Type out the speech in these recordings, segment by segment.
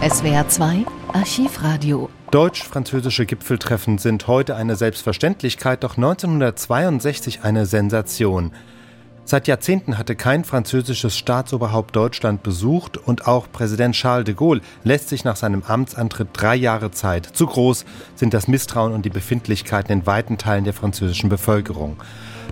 SWR 2 Archivradio. Deutsch-französische Gipfeltreffen sind heute eine Selbstverständlichkeit, doch 1962 eine Sensation. Seit Jahrzehnten hatte kein französisches Staatsoberhaupt Deutschland besucht und auch Präsident Charles de Gaulle lässt sich nach seinem Amtsantritt drei Jahre Zeit. Zu groß sind das Misstrauen und die Befindlichkeiten in weiten Teilen der französischen Bevölkerung.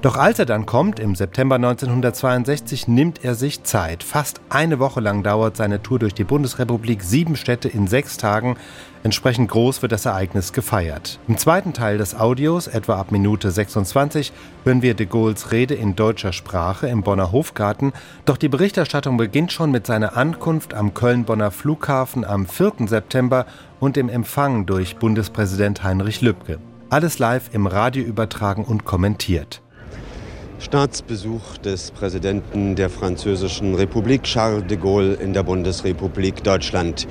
Doch als er dann kommt, im September 1962, nimmt er sich Zeit. Fast eine Woche lang dauert seine Tour durch die Bundesrepublik, sieben Städte in sechs Tagen. Entsprechend groß wird das Ereignis gefeiert. Im zweiten Teil des Audios, etwa ab Minute 26, hören wir de Gaulles Rede in deutscher Sprache im Bonner Hofgarten. Doch die Berichterstattung beginnt schon mit seiner Ankunft am Köln-Bonner Flughafen am 4. September und dem Empfang durch Bundespräsident Heinrich Lübke. Alles live im Radio übertragen und kommentiert. Staatsbesuch des Präsidenten der Französischen Republik Charles de Gaulle in der Bundesrepublik Deutschland.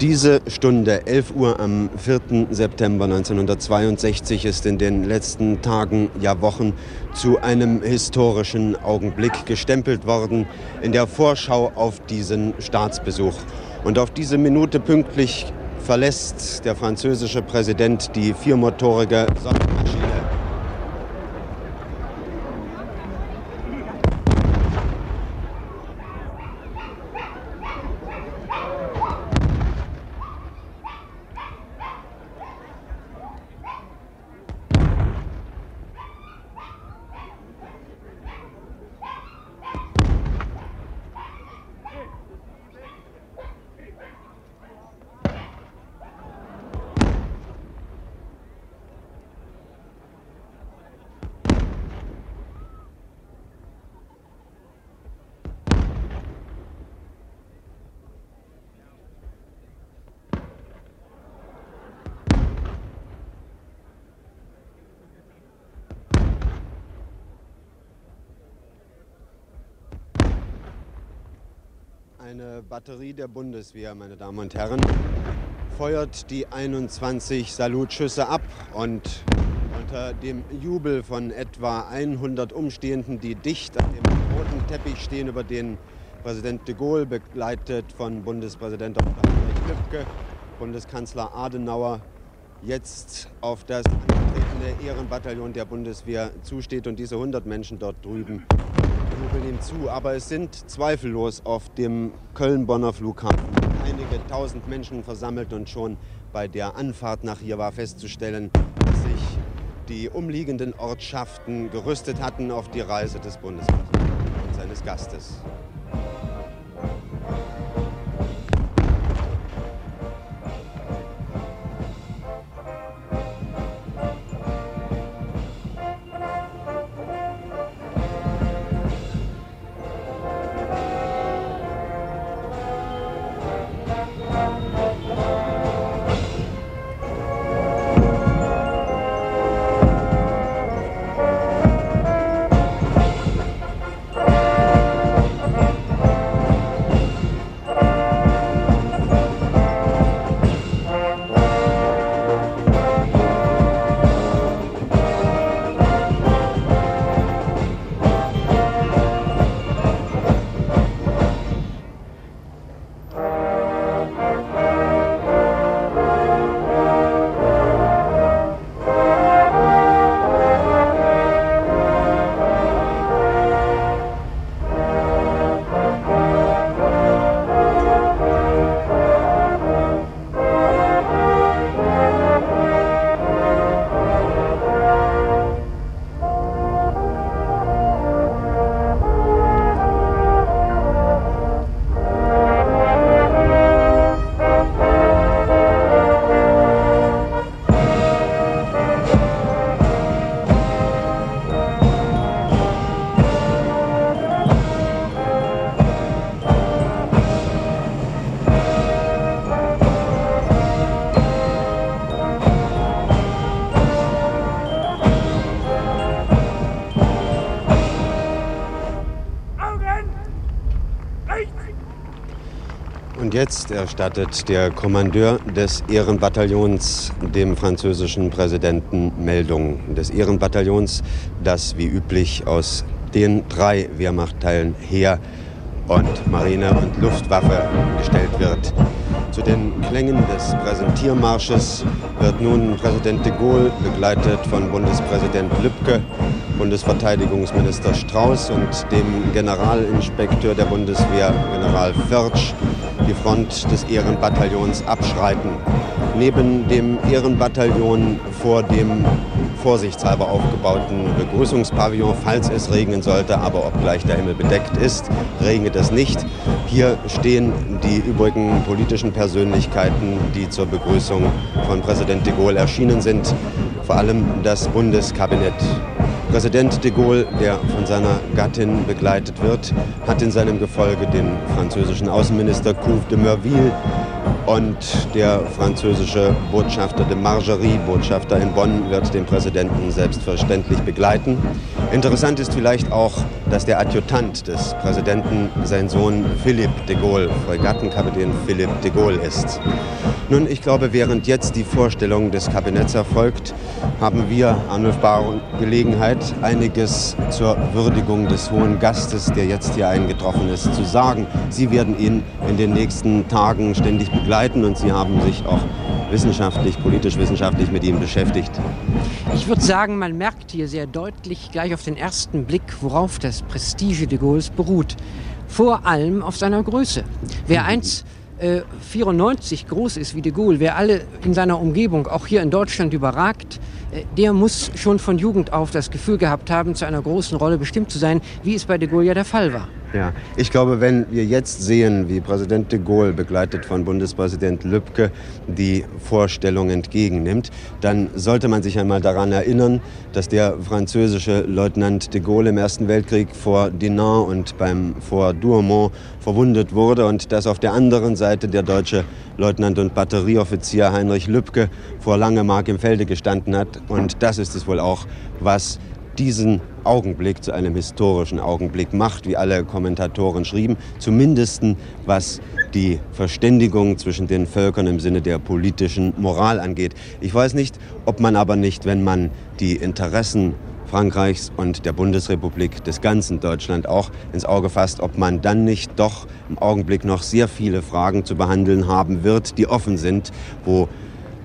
Diese Stunde, 11 Uhr am 4. September 1962, ist in den letzten Tagen, ja Wochen zu einem historischen Augenblick gestempelt worden in der Vorschau auf diesen Staatsbesuch. Und auf diese Minute pünktlich verlässt der französische Präsident die viermotorige Sonnenmaschine Eine Batterie der Bundeswehr, meine Damen und Herren, feuert die 21 Salutschüsse ab und unter dem Jubel von etwa 100 Umstehenden, die dicht an dem roten Teppich stehen, über den Präsident de Gaulle, begleitet von Bundespräsident Dr. Heinrich Lübke, Bundeskanzler Adenauer, jetzt auf das angetretene Ehrenbataillon der Bundeswehr zusteht und diese 100 Menschen dort drüben jubeln ihm zu. Aber es sind zweifellos auf dem Köln-Bonner Flughafen einige tausend Menschen versammelt und schon bei der Anfahrt nach hier war festzustellen, dass sich die umliegenden Ortschaften gerüstet hatten auf die Reise des Bundespräsidenten und seines Gastes. Jetzt erstattet der Kommandeur des Ehrenbataillons dem französischen Präsidenten Meldung des Ehrenbataillons, das wie üblich aus den drei Wehrmachtteilen Heer und Marine und Luftwaffe gestellt wird. Zu den Klängen des Präsentiermarsches wird nun Präsident de Gaulle begleitet von Bundespräsident Lübcke, Bundesverteidigungsminister Strauß und dem Generalinspekteur der Bundeswehr, General Förtsch, die Front des Ehrenbataillons abschreiten. Neben dem Ehrenbataillon vor dem vorsichtshalber aufgebauten Begrüßungspavillon, falls es regnen sollte, aber obgleich der Himmel bedeckt ist, regnet es nicht. Hier stehen die übrigen politischen Persönlichkeiten, die zur Begrüßung von Präsident de Gaulle erschienen sind, vor allem das Bundeskabinett. Präsident de Gaulle, der von seiner Gattin begleitet wird, hat in seinem Gefolge den französischen Außenminister Couve de Merville und der französische Botschafter de Margerie, Botschafter in Bonn, wird den Präsidenten selbstverständlich begleiten. Interessant ist vielleicht auch, dass der Adjutant des Präsidenten sein Sohn Philippe de Gaulle, Fregattenkapitän Philippe de Gaulle ist. Nun, ich glaube, während jetzt die Vorstellung des Kabinetts erfolgt, haben wir, Arnulf Baron, Gelegenheit, einiges zur Würdigung des hohen Gastes, der jetzt hier eingetroffen ist, zu sagen. Sie werden ihn in den nächsten Tagen ständig begleiten und Sie haben sich auch wissenschaftlich, politisch-wissenschaftlich mit ihm beschäftigt. Ich würde sagen, man merkt hier sehr deutlich gleich auf den ersten Blick, worauf das Prestige de Gaulles beruht. Vor allem auf seiner Größe. Wer eins 94 äh, groß ist wie de Gaulle, wer alle in seiner Umgebung, auch hier in Deutschland, überragt, der muss schon von Jugend auf das Gefühl gehabt haben, zu einer großen Rolle bestimmt zu sein, wie es bei de ja der Fall war. Ja, ich glaube, wenn wir jetzt sehen, wie Präsident de Gaulle, begleitet von Bundespräsident Lübcke, die Vorstellung entgegennimmt, dann sollte man sich einmal daran erinnern, dass der französische Leutnant de Gaulle im Ersten Weltkrieg vor Dinant und beim Fort Douaumont verwundet wurde und dass auf der anderen Seite der deutsche Leutnant und Batterieoffizier Heinrich Lübcke vor Langemark im Felde gestanden hat. Und das ist es wohl auch, was diesen Augenblick zu einem historischen Augenblick macht, wie alle Kommentatoren schrieben, zumindest was die Verständigung zwischen den Völkern im Sinne der politischen Moral angeht. Ich weiß nicht, ob man aber nicht, wenn man die Interessen Frankreichs und der Bundesrepublik des ganzen Deutschland auch ins Auge fasst, ob man dann nicht doch im Augenblick noch sehr viele Fragen zu behandeln haben wird, die offen sind, wo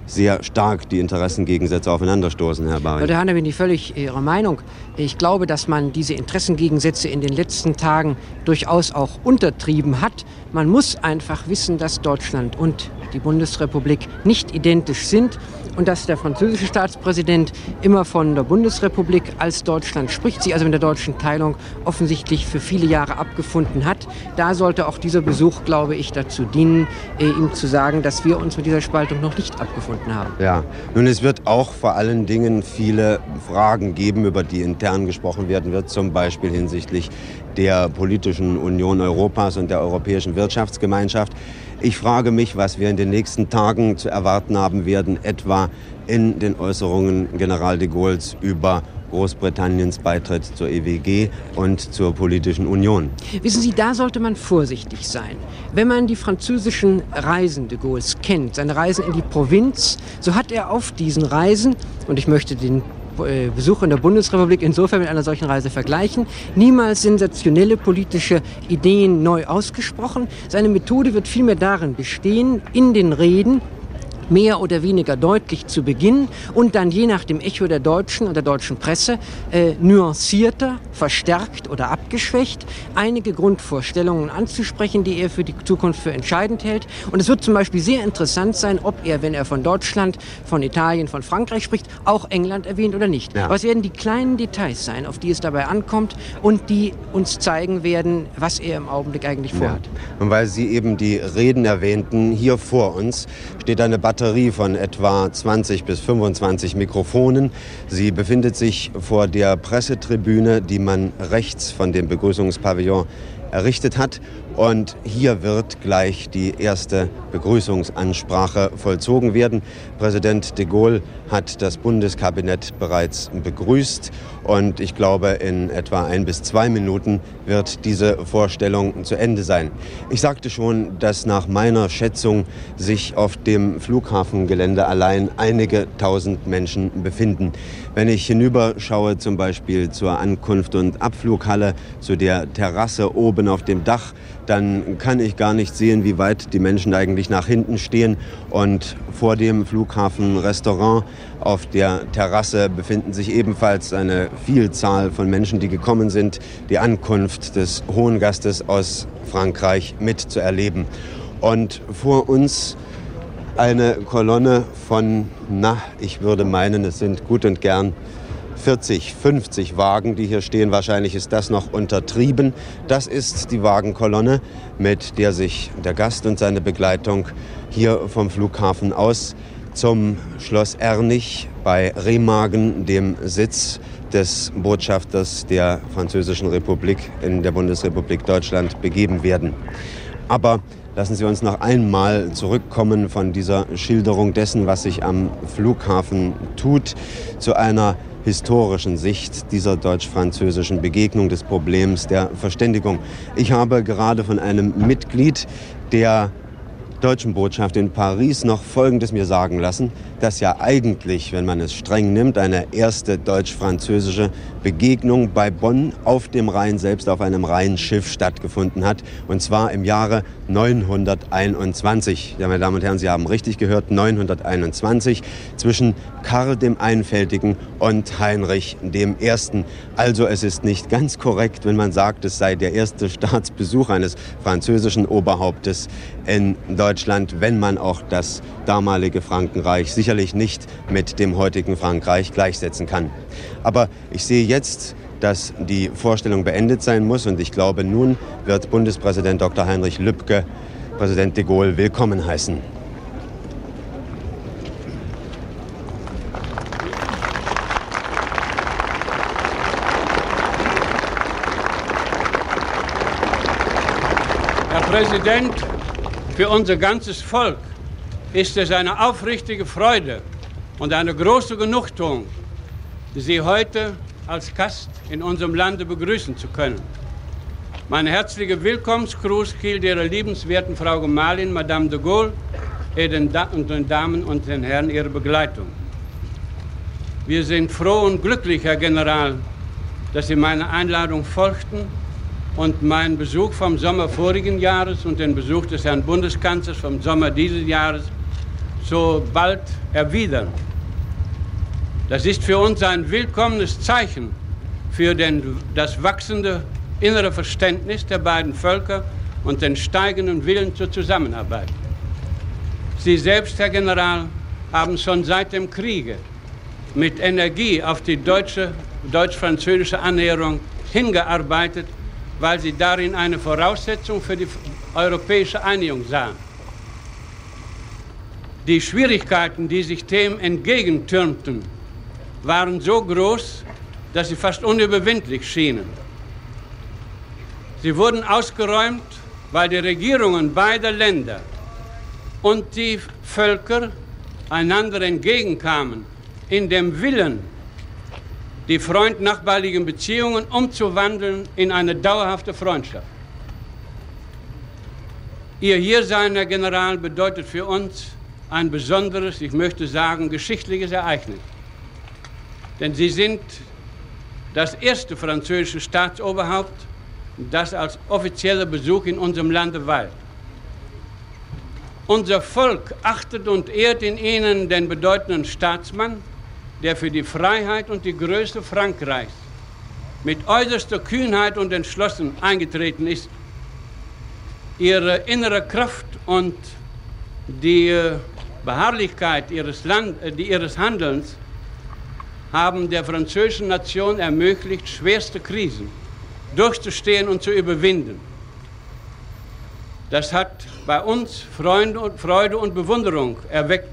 sehr stark die Interessengegensätze aufeinanderstoßen, Herr Barry. Herr Hanne, bin ich völlig Ihrer Meinung. Ich glaube, dass man diese Interessengegensätze in den letzten Tagen durchaus auch untertrieben hat. Man muss einfach wissen, dass Deutschland und die Bundesrepublik nicht identisch sind und dass der französische Staatspräsident immer von der Bundesrepublik als Deutschland spricht, sie also mit der deutschen Teilung offensichtlich für viele Jahre abgefunden hat. Da sollte auch dieser Besuch, glaube ich, dazu dienen, äh, ihm zu sagen, dass wir uns mit dieser Spaltung noch nicht abgefunden haben. Ja, nun es wird auch vor allen Dingen viele Fragen geben, über die intern gesprochen werden wird, zum Beispiel hinsichtlich der politischen Union Europas und der Europäischen Wirtschaftsgemeinschaft. Ich frage mich, was wir in den nächsten Tagen zu erwarten haben werden, etwa in den Äußerungen General de Gaulles über Großbritanniens Beitritt zur EWG und zur politischen Union. Wissen Sie, da sollte man vorsichtig sein. Wenn man die französischen Reisen de Gaulles kennt, seine Reisen in die Provinz, so hat er auf diesen Reisen, und ich möchte den äh, Besuch in der Bundesrepublik insofern mit einer solchen Reise vergleichen. Niemals sensationelle politische Ideen neu ausgesprochen. Seine Methode wird vielmehr darin bestehen, in den Reden mehr oder weniger deutlich zu Beginn und dann je nach dem Echo der Deutschen und der deutschen Presse äh, nuancierter, verstärkt oder abgeschwächt einige Grundvorstellungen anzusprechen, die er für die Zukunft für entscheidend hält. Und es wird zum Beispiel sehr interessant sein, ob er, wenn er von Deutschland, von Italien, von Frankreich spricht, auch England erwähnt oder nicht. Ja. Was werden die kleinen Details sein, auf die es dabei ankommt und die uns zeigen werden, was er im Augenblick eigentlich vorhat. Ja. Und weil Sie eben die Reden erwähnten, hier vor uns steht eine Batterie von etwa 20 bis 25 Mikrofonen. Sie befindet sich vor der Pressetribüne, die man rechts von dem Begrüßungspavillon errichtet hat. Und hier wird gleich die erste Begrüßungsansprache vollzogen werden. Präsident de Gaulle hat das Bundeskabinett bereits begrüßt und ich glaube, in etwa ein bis zwei Minuten wird diese Vorstellung zu Ende sein. Ich sagte schon, dass nach meiner Schätzung sich auf dem Flughafengelände allein einige tausend Menschen befinden. Wenn ich hinüberschaue, zum Beispiel zur Ankunft- und Abflughalle, zu der Terrasse oben auf dem Dach, dann kann ich gar nicht sehen, wie weit die Menschen eigentlich nach hinten stehen. Und vor dem Flughafenrestaurant auf der Terrasse befinden sich ebenfalls eine Vielzahl von Menschen, die gekommen sind, die Ankunft des Hohen Gastes aus Frankreich mitzuerleben. Und vor uns eine Kolonne von, na, ich würde meinen, es sind gut und gern 40, 50 Wagen, die hier stehen. Wahrscheinlich ist das noch untertrieben. Das ist die Wagenkolonne, mit der sich der Gast und seine Begleitung hier vom Flughafen aus zum Schloss Ernich bei Remagen, dem Sitz des Botschafters der Französischen Republik in der Bundesrepublik Deutschland, begeben werden. Aber lassen Sie uns noch einmal zurückkommen von dieser Schilderung dessen, was sich am Flughafen tut, zu einer historischen Sicht dieser deutsch-französischen Begegnung des Problems der Verständigung. Ich habe gerade von einem Mitglied der deutschen Botschaft in Paris noch Folgendes mir sagen lassen, dass ja eigentlich, wenn man es streng nimmt, eine erste deutsch-französische Begegnung bei Bonn auf dem Rhein selbst auf einem Rheinschiff stattgefunden hat. Und zwar im Jahre 921. Ja, meine Damen und Herren, Sie haben richtig gehört, 921 zwischen Karl dem Einfältigen und Heinrich dem Ersten. Also es ist nicht ganz korrekt, wenn man sagt, es sei der erste Staatsbesuch eines französischen Oberhauptes in Deutschland, wenn man auch das damalige Frankenreich sicherlich nicht mit dem heutigen Frankreich gleichsetzen kann. Aber ich sehe jetzt, dass die Vorstellung beendet sein muss und ich glaube, nun wird Bundespräsident Dr. Heinrich Lübke Präsident de Gaulle willkommen heißen. Herr Präsident, für unser ganzes Volk ist es eine aufrichtige Freude und eine große Genugtuung, Sie heute als Gast in unserem Lande begrüßen zu können. Mein herzlicher Willkommensgruß gilt Ihrer liebenswerten Frau Gemahlin, Madame de Gaulle, und den Damen und den Herren Ihrer Begleitung. Wir sind froh und glücklich, Herr General, dass Sie meiner Einladung folgten und meinen Besuch vom Sommer vorigen Jahres und den Besuch des Herrn Bundeskanzlers vom Sommer dieses Jahres so bald erwidern. Das ist für uns ein willkommenes Zeichen für den, das wachsende innere Verständnis der beiden Völker und den steigenden Willen zur Zusammenarbeit. Sie selbst, Herr General, haben schon seit dem Kriege mit Energie auf die deutsch-französische Annäherung hingearbeitet, weil sie darin eine Voraussetzung für die europäische Einigung sahen. Die Schwierigkeiten, die sich dem entgegentürmten, waren so groß, dass sie fast unüberwindlich schienen. Sie wurden ausgeräumt, weil die Regierungen beider Länder und die Völker einander entgegenkamen in dem Willen, die freund-nachbarlichen Beziehungen umzuwandeln in eine dauerhafte Freundschaft. Ihr Hiersein, Herr General, bedeutet für uns ein besonderes, ich möchte sagen, geschichtliches Ereignis. Denn Sie sind das erste französische Staatsoberhaupt, das als offizieller Besuch in unserem Lande weilt. Unser Volk achtet und ehrt in Ihnen den bedeutenden Staatsmann, der für die Freiheit und die Größe Frankreichs mit äußerster Kühnheit und Entschlossen eingetreten ist. Ihre innere Kraft und die Beharrlichkeit ihres, Land, äh, ihres Handelns haben der französischen Nation ermöglicht, schwerste Krisen durchzustehen und zu überwinden. Das hat bei uns Freude und Bewunderung erweckt,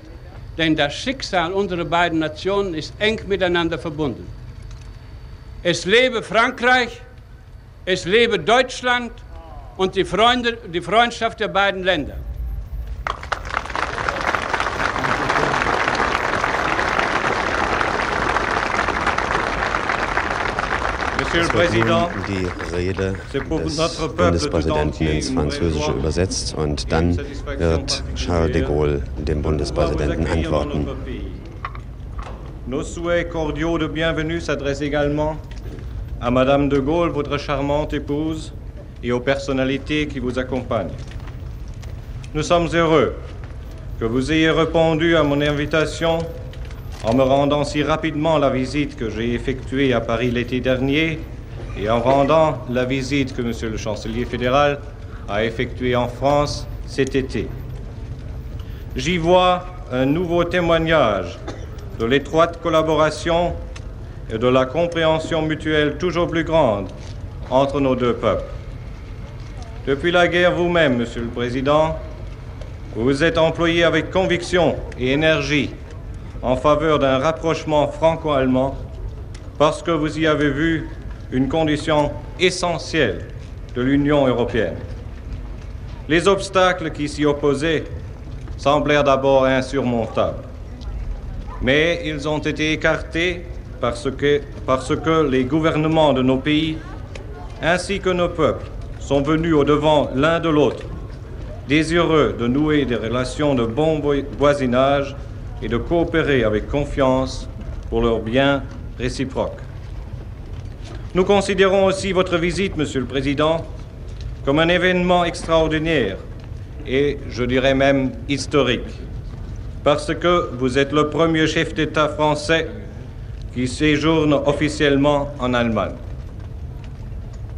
denn das Schicksal unserer beiden Nationen ist eng miteinander verbunden. Es lebe Frankreich, es lebe Deutschland und die, Freunde, die Freundschaft der beiden Länder. Es wird nun die Rede des Bundespräsidenten ins Französische übersetzt und dann wird Charles de Gaulle dem Bundespräsidenten antworten. Nos souhaits cordiaux de bienvenue s'adressent également à Madame de Gaulle, votre charmante épouse, et aux personnalités qui vous accompagnent. Nous sommes heureux que vous ayez répondu à mon invitation en me rendant si rapidement la visite que j'ai effectuée à Paris l'été dernier et en rendant la visite que Monsieur le Chancelier fédéral a effectuée en France cet été. J'y vois un nouveau témoignage de l'étroite collaboration et de la compréhension mutuelle toujours plus grande entre nos deux peuples. Depuis la guerre vous-même, Monsieur le Président, vous vous êtes employé avec conviction et énergie en faveur d'un rapprochement franco-allemand parce que vous y avez vu une condition essentielle de l'Union européenne. Les obstacles qui s'y opposaient semblèrent d'abord insurmontables, mais ils ont été écartés parce que, parce que les gouvernements de nos pays ainsi que nos peuples sont venus au-devant l'un de l'autre, désireux de nouer des relations de bon voisinage et de coopérer avec confiance pour leur bien réciproque. Nous considérons aussi votre visite, Monsieur le Président, comme un événement extraordinaire et je dirais même historique, parce que vous êtes le premier chef d'État français qui séjourne officiellement en Allemagne.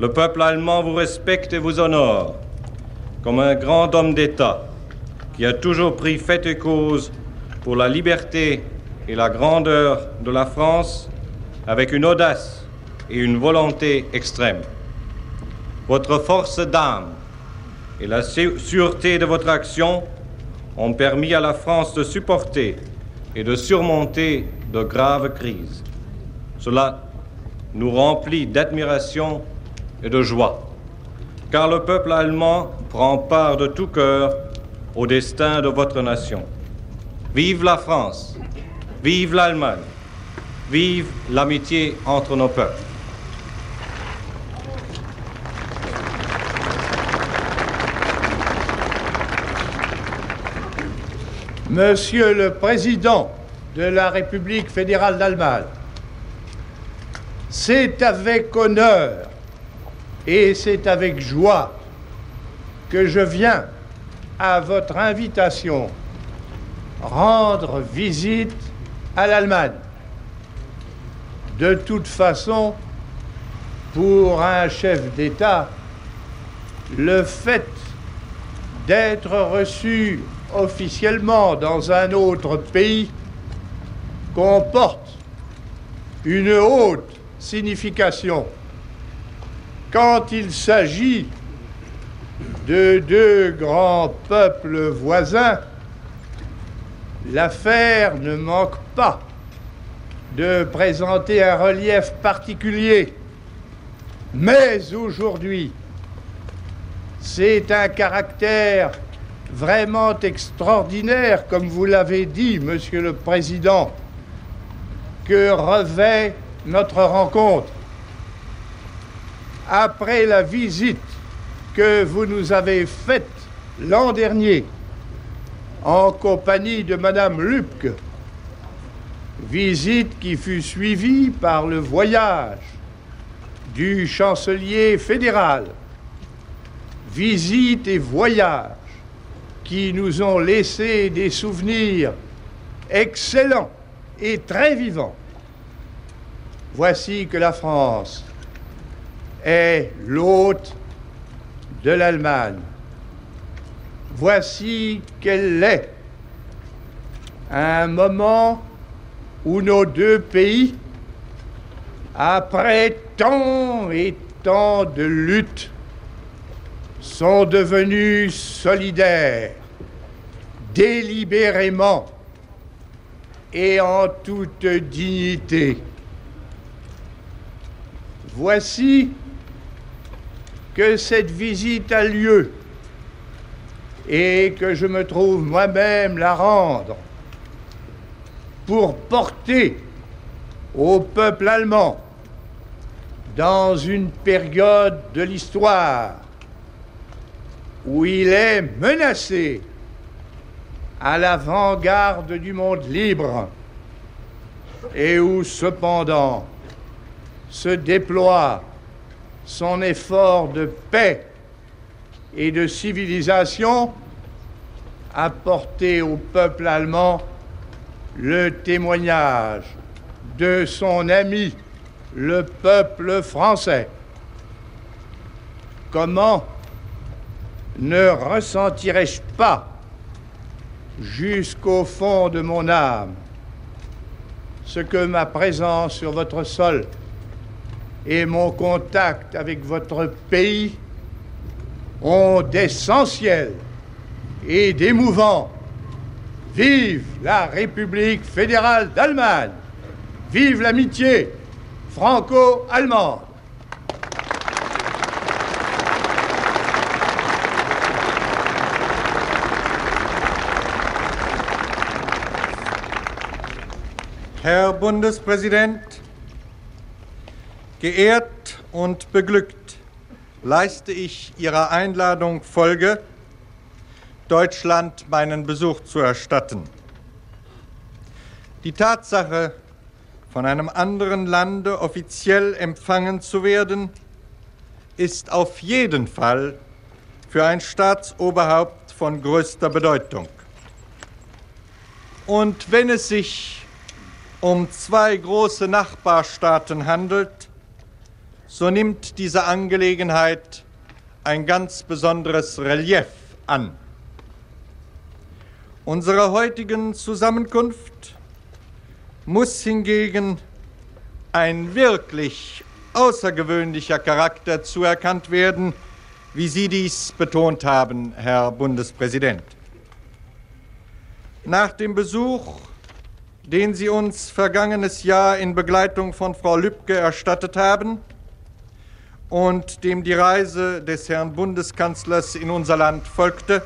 Le peuple allemand vous respecte et vous honore comme un grand homme d'État qui a toujours pris fait et cause pour la liberté et la grandeur de la France avec une audace et une volonté extrême. Votre force d'âme et la sûreté de votre action ont permis à la France de supporter et de surmonter de graves crises. Cela nous remplit d'admiration et de joie, car le peuple allemand prend part de tout cœur au destin de votre nation. Vive la France, vive l'Allemagne, vive l'amitié entre nos peuples. Monsieur le Président de la République fédérale d'Allemagne, c'est avec honneur et c'est avec joie que je viens à votre invitation rendre visite à l'Allemagne. De toute façon, pour un chef d'État, le fait d'être reçu officiellement dans un autre pays comporte une haute signification. Quand il s'agit de deux grands peuples voisins, l'affaire ne manque pas de présenter un relief particulier. Mais aujourd'hui, c'est un caractère vraiment extraordinaire, comme vous l'avez dit, Monsieur le Président, que revêt notre rencontre. Après la visite que vous nous avez faite l'an dernier en compagnie de Madame Lupke, visite qui fut suivie par le voyage du chancelier fédéral, visite et voyage qui nous ont laissé des souvenirs excellents et très vivants. Voici que la France est l'hôte de l'Allemagne. Voici qu'elle est un moment où nos deux pays, après tant et tant de luttes, sont devenus solidaires, délibérément et en toute dignité. Voici que cette visite a lieu et que je me trouve moi-même la rendre pour porter au peuple allemand dans une période de l'histoire où il est menacé à l'avant-garde du monde libre et où cependant se déploie son effort de paix et de civilisation, apporter au peuple allemand le témoignage de son ami, le peuple français. Comment ne ressentirais-je pas jusqu'au fond de mon âme ce que ma présence sur votre sol et mon contact avec votre pays ont d'essentiel et d'émouvant. Vive la République fédérale d'Allemagne Vive l'amitié franco-allemande Herr Bundespräsident, geehrt und beglückt leiste ich Ihrer Einladung Folge, Deutschland meinen Besuch zu erstatten. Die Tatsache, von einem anderen Lande offiziell empfangen zu werden, ist auf jeden Fall für ein Staatsoberhaupt von größter Bedeutung. Und wenn es sich um zwei große Nachbarstaaten handelt, so nimmt diese Angelegenheit ein ganz besonderes Relief an. Unserer heutigen Zusammenkunft muss hingegen ein wirklich außergewöhnlicher Charakter zuerkannt werden, wie Sie dies betont haben, Herr Bundespräsident. Nach dem Besuch den Sie uns vergangenes Jahr in Begleitung von Frau Lübcke erstattet haben und dem die Reise des Herrn Bundeskanzlers in unser Land folgte.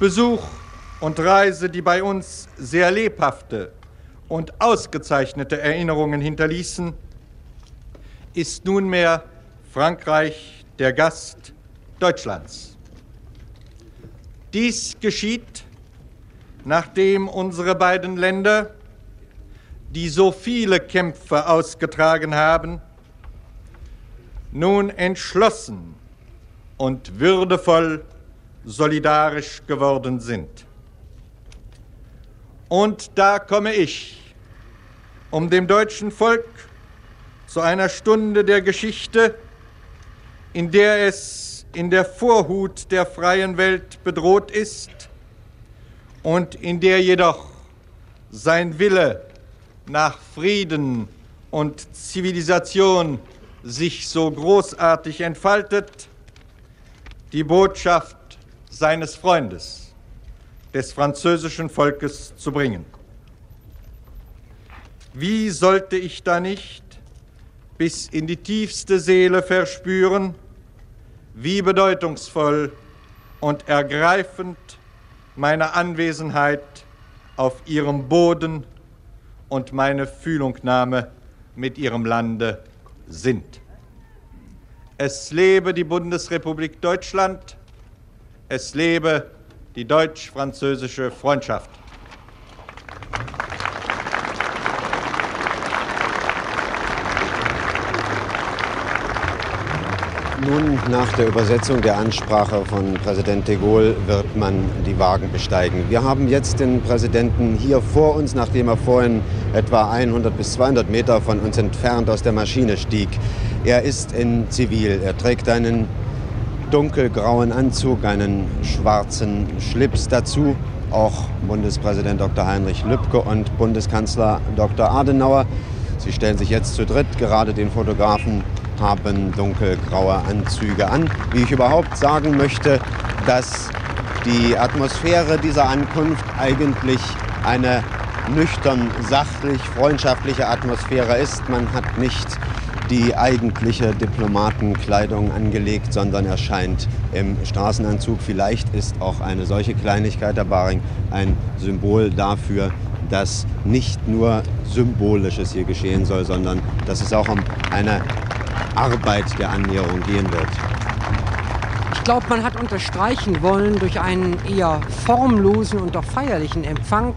Besuch und Reise, die bei uns sehr lebhafte und ausgezeichnete Erinnerungen hinterließen, ist nunmehr Frankreich der Gast Deutschlands. Dies geschieht nachdem unsere beiden Länder, die so viele Kämpfe ausgetragen haben, nun entschlossen und würdevoll solidarisch geworden sind. Und da komme ich, um dem deutschen Volk zu einer Stunde der Geschichte, in der es in der Vorhut der freien Welt bedroht ist, und in der jedoch sein Wille nach Frieden und Zivilisation sich so großartig entfaltet, die Botschaft seines Freundes, des französischen Volkes zu bringen. Wie sollte ich da nicht bis in die tiefste Seele verspüren, wie bedeutungsvoll und ergreifend meine Anwesenheit auf ihrem Boden und meine Fühlungnahme mit ihrem Lande sind. Es lebe die Bundesrepublik Deutschland, es lebe die deutsch-französische Freundschaft. Nun, nach der Übersetzung der Ansprache von Präsident de Gaulle wird man die Wagen besteigen. Wir haben jetzt den Präsidenten hier vor uns, nachdem er vorhin etwa 100 bis 200 Meter von uns entfernt aus der Maschine stieg. Er ist in Zivil. Er trägt einen dunkelgrauen Anzug, einen schwarzen Schlips dazu. Auch Bundespräsident Dr. Heinrich Lübke und Bundeskanzler Dr. Adenauer. Sie stellen sich jetzt zu dritt gerade den Fotografen haben dunkelgraue Anzüge an. Wie ich überhaupt sagen möchte, dass die Atmosphäre dieser Ankunft eigentlich eine nüchtern, sachlich, freundschaftliche Atmosphäre ist. Man hat nicht die eigentliche Diplomatenkleidung angelegt, sondern erscheint im Straßenanzug. Vielleicht ist auch eine solche Kleinigkeit, Herr Baring, ein Symbol dafür, dass nicht nur Symbolisches hier geschehen soll, sondern dass es auch um eine Arbeit der Annäherung gehen wird. Ich glaube, man hat unterstreichen wollen durch einen eher formlosen und doch feierlichen Empfang,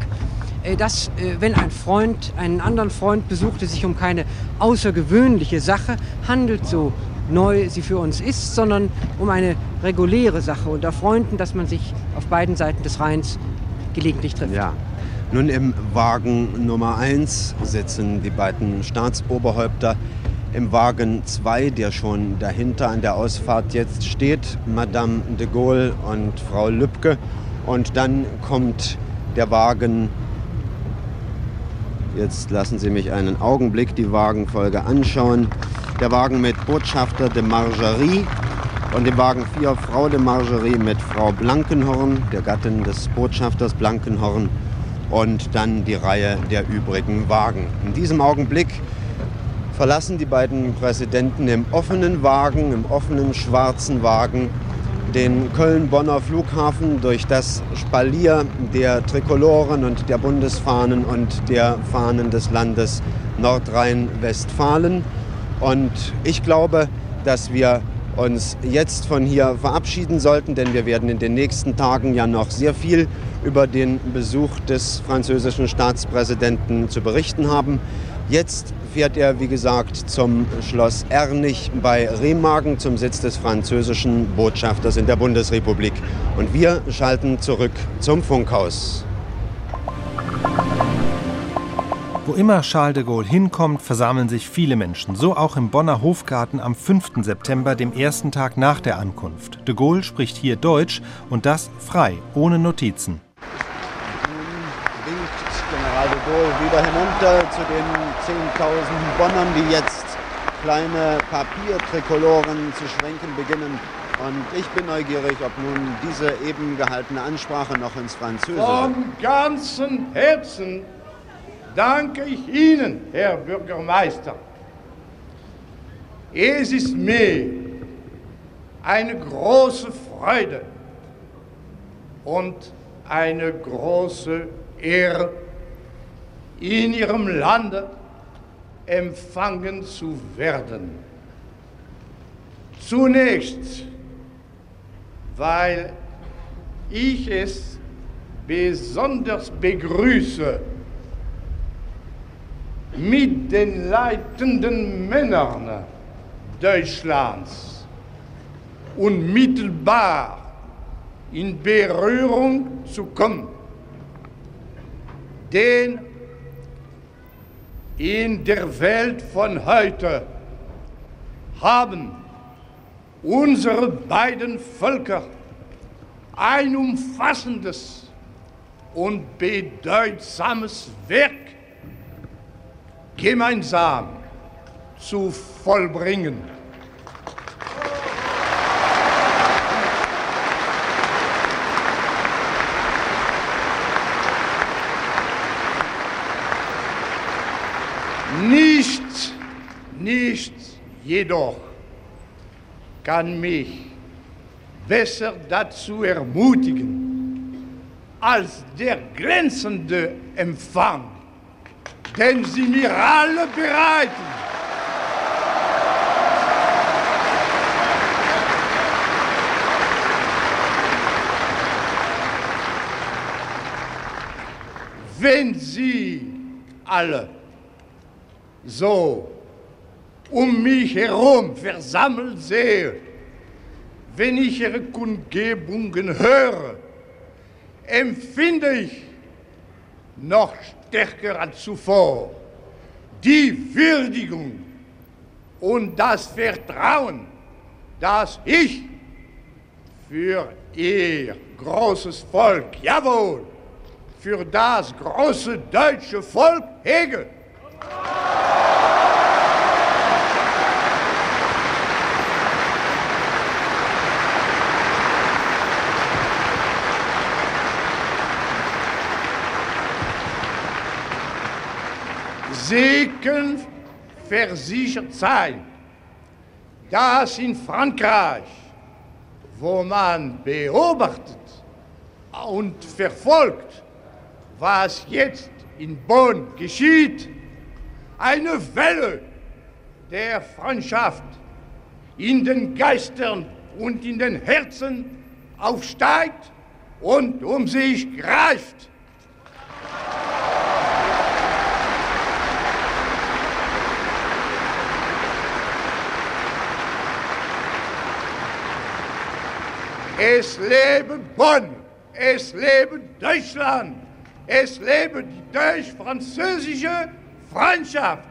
dass äh, wenn ein Freund einen anderen Freund besuchte, sich um keine außergewöhnliche Sache handelt, so neu sie für uns ist, sondern um eine reguläre Sache unter Freunden, dass man sich auf beiden Seiten des Rheins gelegentlich trifft. Ja. Nun im Wagen Nummer 1 sitzen die beiden Staatsoberhäupter. Im Wagen 2, der schon dahinter an der Ausfahrt jetzt steht, Madame de Gaulle und Frau Lübcke. Und dann kommt der Wagen, jetzt lassen Sie mich einen Augenblick die Wagenfolge anschauen, der Wagen mit Botschafter de Margerie und im Wagen 4 Frau de Margerie mit Frau Blankenhorn, der Gattin des Botschafters Blankenhorn und dann die Reihe der übrigen Wagen. In diesem Augenblick verlassen die beiden Präsidenten im offenen Wagen, im offenen schwarzen Wagen, den Köln-Bonner Flughafen durch das Spalier der Trikoloren und der Bundesfahnen und der Fahnen des Landes Nordrhein-Westfalen. Und ich glaube, dass wir uns jetzt von hier verabschieden sollten, denn wir werden in den nächsten Tagen ja noch sehr viel über den Besuch des französischen Staatspräsidenten zu berichten haben. Jetzt fährt er, wie gesagt, zum Schloss Ernich bei Remagen, zum Sitz des französischen Botschafters in der Bundesrepublik. Und wir schalten zurück zum Funkhaus. Wo immer Charles de Gaulle hinkommt, versammeln sich viele Menschen. So auch im Bonner Hofgarten am 5. September, dem ersten Tag nach der Ankunft. De Gaulle spricht hier Deutsch und das frei, ohne Notizen. Gaulle wieder hinunter zu den 10.000 Bonnern, die jetzt kleine Papiertrikoloren zu schwenken beginnen. Und ich bin neugierig, ob nun diese eben gehaltene Ansprache noch ins Französische. Vom ganzen Herzen danke ich Ihnen, Herr Bürgermeister. Es ist mir eine große Freude und eine große Ehre, in Ihrem Lande empfangen zu werden. Zunächst, weil ich es besonders begrüße, mit den leitenden Männern Deutschlands unmittelbar in Berührung zu kommen. Denn in der Welt von heute haben unsere beiden Völker ein umfassendes und bedeutsames Werk gemeinsam zu vollbringen. Nichts, nichts jedoch kann mich besser dazu ermutigen als der glänzende Empfang, den Sie mir alle bereiten. Wenn Sie alle so um mich herum versammelt sehe, wenn ich ihre Kundgebungen höre, empfinde ich noch stärker als zuvor die Würdigung und das Vertrauen, das ich für ihr großes Volk, jawohl, für das große deutsche Volk hege. Können versichert sein, dass in Frankreich, wo man beobachtet und verfolgt, was jetzt in Bonn geschieht, eine Welle der Freundschaft in den Geistern und in den Herzen aufsteigt und um sich greift. Es lebe Bonn! Es lebe Deutschland! Es lebe die deutsch-französische Freundschaft!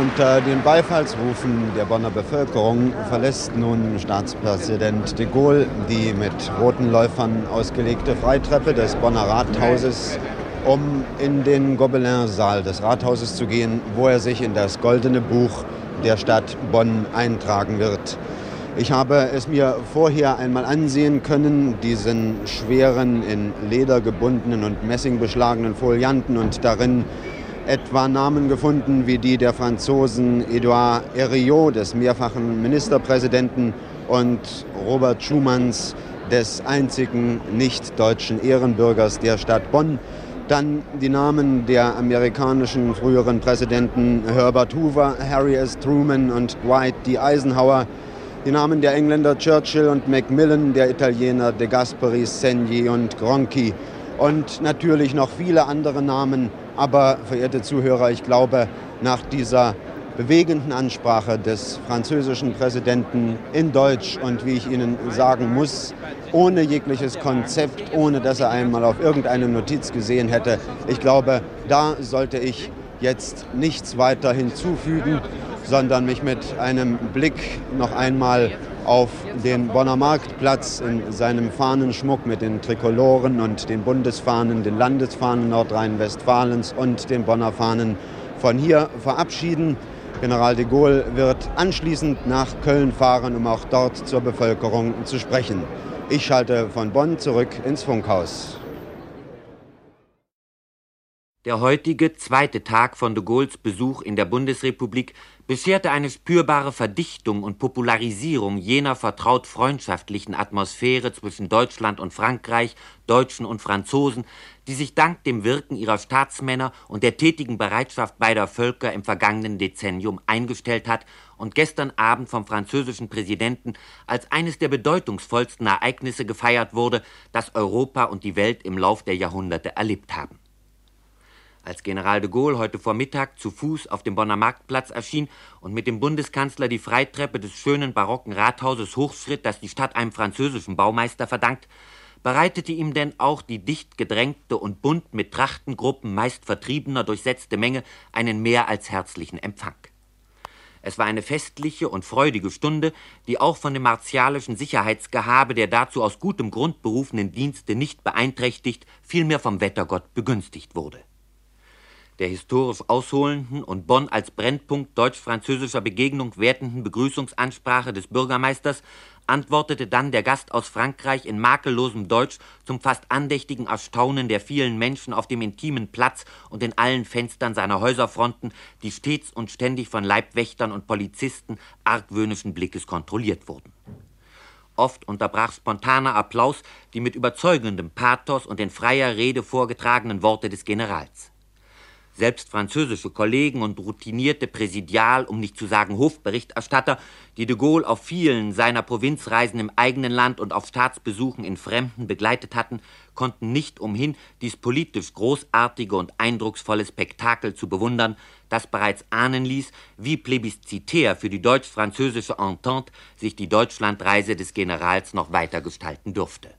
Unter den Beifallsrufen der Bonner Bevölkerung verlässt nun Staatspräsident de Gaulle die mit roten Läufern ausgelegte Freitreppe des Bonner Rathauses, um in den Gobelin-Saal des Rathauses zu gehen, wo er sich in das goldene Buch der Stadt Bonn eintragen wird. Ich habe es mir vorher einmal ansehen können, diesen schweren, in Leder gebundenen und Messing beschlagenen Folianten und darin etwa Namen gefunden wie die der Franzosen Edouard Herriot, des mehrfachen Ministerpräsidenten, und Robert Schumanns, des einzigen nicht-deutschen Ehrenbürgers der Stadt Bonn. Dann die Namen der amerikanischen früheren Präsidenten Herbert Hoover, Harry S. Truman und Dwight D. Eisenhower. Die Namen der Engländer Churchill und Macmillan, der Italiener De Gasperi, Segni und Gronchi. Und natürlich noch viele andere Namen, aber, verehrte Zuhörer, ich glaube, nach dieser bewegenden Ansprache des französischen Präsidenten in Deutsch und wie ich Ihnen sagen muss, ohne jegliches Konzept, ohne dass er einmal auf irgendeine Notiz gesehen hätte. Ich glaube, da sollte ich jetzt nichts weiter hinzufügen, sondern mich mit einem Blick noch einmal auf den Bonner Marktplatz in seinem Fahnenschmuck mit den Trikoloren und den Bundesfahnen, den Landesfahnen Nordrhein-Westfalens und den Bonner Fahnen von hier verabschieden. General de Gaulle wird anschließend nach Köln fahren, um auch dort zur Bevölkerung zu sprechen. Ich schalte von Bonn zurück ins Funkhaus. Der heutige zweite Tag von de Gaulles Besuch in der Bundesrepublik bescherte eine spürbare Verdichtung und Popularisierung jener vertraut freundschaftlichen Atmosphäre zwischen Deutschland und Frankreich, Deutschen und Franzosen, die sich dank dem Wirken ihrer Staatsmänner und der tätigen Bereitschaft beider Völker im vergangenen Dezennium eingestellt hat und gestern Abend vom französischen Präsidenten als eines der bedeutungsvollsten Ereignisse gefeiert wurde, das Europa und die Welt im Lauf der Jahrhunderte erlebt haben. Als General de Gaulle heute Vormittag zu Fuß auf dem Bonner Marktplatz erschien und mit dem Bundeskanzler die Freitreppe des schönen barocken Rathauses hochschritt, das die Stadt einem französischen Baumeister verdankt, bereitete ihm denn auch die dicht gedrängte und bunt mit Trachtengruppen meist Vertriebener durchsetzte Menge einen mehr als herzlichen Empfang. Es war eine festliche und freudige Stunde, die auch von dem martialischen Sicherheitsgehabe der dazu aus gutem Grund berufenen Dienste nicht beeinträchtigt, vielmehr vom Wettergott begünstigt wurde der historisch ausholenden und Bonn als Brennpunkt deutsch-französischer Begegnung wertenden Begrüßungsansprache des Bürgermeisters antwortete dann der Gast aus Frankreich in makellosem Deutsch zum fast andächtigen Erstaunen der vielen Menschen auf dem intimen Platz und in allen Fenstern seiner Häuserfronten, die stets und ständig von Leibwächtern und Polizisten argwöhnischen Blickes kontrolliert wurden. Oft unterbrach spontaner Applaus die mit überzeugendem Pathos und in freier Rede vorgetragenen Worte des Generals. Selbst französische Kollegen und routinierte Präsidial, um nicht zu sagen Hofberichterstatter, die de Gaulle auf vielen seiner Provinzreisen im eigenen Land und auf Staatsbesuchen in Fremden begleitet hatten, konnten nicht umhin, dies politisch großartige und eindrucksvolle Spektakel zu bewundern, das bereits ahnen ließ, wie plebiszitär für die deutsch-französische Entente sich die Deutschlandreise des Generals noch weiter gestalten durfte.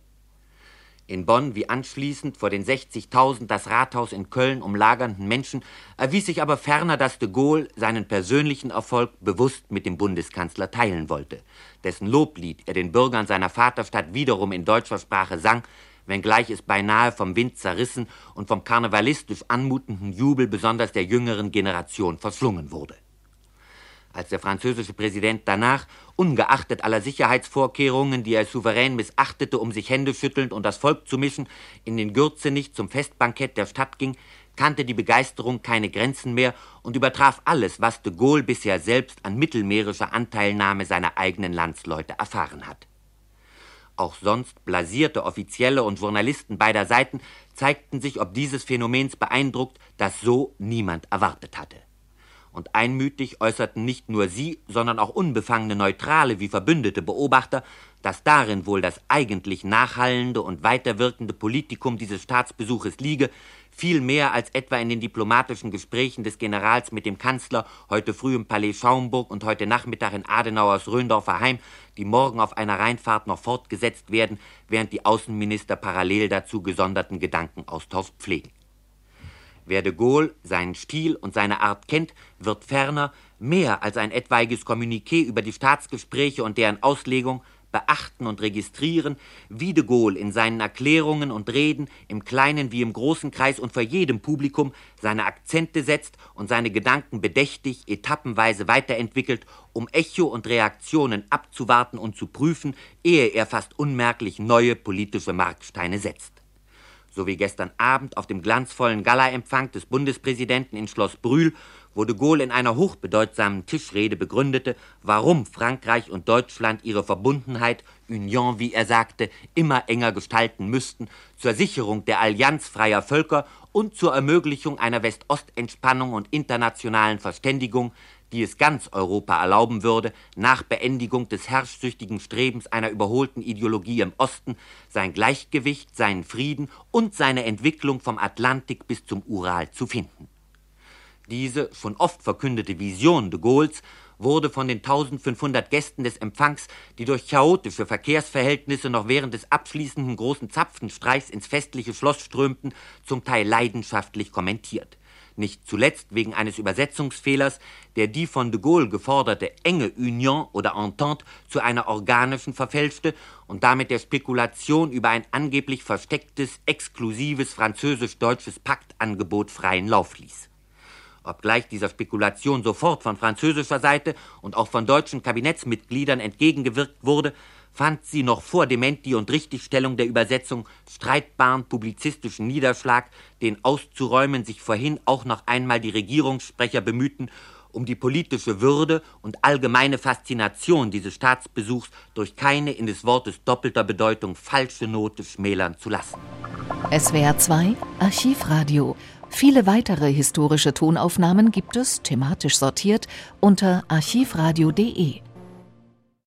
In Bonn wie anschließend vor den 60.000 das Rathaus in Köln umlagernden Menschen erwies sich aber ferner, dass de Gaulle seinen persönlichen Erfolg bewusst mit dem Bundeskanzler teilen wollte, dessen Loblied er den Bürgern seiner Vaterstadt wiederum in deutscher Sprache sang, wenngleich es beinahe vom Wind zerrissen und vom karnevalistisch anmutenden Jubel besonders der jüngeren Generation verschlungen wurde. Als der französische Präsident danach, ungeachtet aller Sicherheitsvorkehrungen, die er souverän missachtete, um sich Hände schüttelnd und das Volk zu mischen, in den Gürzenich zum Festbankett der Stadt ging, kannte die Begeisterung keine Grenzen mehr und übertraf alles, was de Gaulle bisher selbst an mittelmeerischer Anteilnahme seiner eigenen Landsleute erfahren hat. Auch sonst blasierte Offizielle und Journalisten beider Seiten zeigten sich ob dieses Phänomens beeindruckt, das so niemand erwartet hatte. Und einmütig äußerten nicht nur sie, sondern auch unbefangene Neutrale wie verbündete Beobachter, dass darin wohl das eigentlich nachhallende und weiterwirkende Politikum dieses Staatsbesuches liege, viel mehr als etwa in den diplomatischen Gesprächen des Generals mit dem Kanzler, heute früh im Palais Schaumburg und heute Nachmittag in Adenauers Röndorfer Heim, die morgen auf einer Rheinfahrt noch fortgesetzt werden, während die Außenminister parallel dazu gesonderten Gedankenaustausch pflegen. Wer de Gaulle, seinen Stil und seine Art kennt, wird ferner mehr als ein etwaiges Kommuniqué über die Staatsgespräche und deren Auslegung beachten und registrieren, wie de Gaulle in seinen Erklärungen und Reden im kleinen wie im großen Kreis und vor jedem Publikum seine Akzente setzt und seine Gedanken bedächtig, etappenweise weiterentwickelt, um Echo und Reaktionen abzuwarten und zu prüfen, ehe er fast unmerklich neue politische Marksteine setzt so wie gestern Abend auf dem glanzvollen Galaempfang des Bundespräsidenten in Schloss Brühl, wo de Gaulle in einer hochbedeutsamen Tischrede begründete, warum Frankreich und Deutschland ihre Verbundenheit, Union, wie er sagte, immer enger gestalten müssten, zur Sicherung der Allianz freier Völker und zur Ermöglichung einer West-Ost-Entspannung und internationalen Verständigung, die es ganz Europa erlauben würde, nach Beendigung des herrschsüchtigen Strebens einer überholten Ideologie im Osten sein Gleichgewicht, seinen Frieden und seine Entwicklung vom Atlantik bis zum Ural zu finden. Diese schon oft verkündete Vision de Gaulles wurde von den 1500 Gästen des Empfangs, die durch chaotische Verkehrsverhältnisse noch während des abschließenden großen Zapfenstreichs ins festliche Schloss strömten, zum Teil leidenschaftlich kommentiert nicht zuletzt wegen eines Übersetzungsfehlers, der die von de Gaulle geforderte enge Union oder Entente zu einer organischen verfälschte und damit der Spekulation über ein angeblich verstecktes, exklusives französisch-deutsches Paktangebot freien Lauf ließ. Obgleich dieser Spekulation sofort von französischer Seite und auch von deutschen Kabinettsmitgliedern entgegengewirkt wurde, fand sie noch vor Dementi und Richtigstellung der Übersetzung streitbaren publizistischen Niederschlag, den auszuräumen sich vorhin auch noch einmal die Regierungssprecher bemühten, um die politische Würde und allgemeine Faszination dieses Staatsbesuchs durch keine in des Wortes doppelter Bedeutung falsche Note schmälern zu lassen. SWR 2 Archivradio. Viele weitere historische Tonaufnahmen gibt es, thematisch sortiert, unter archivradio.de.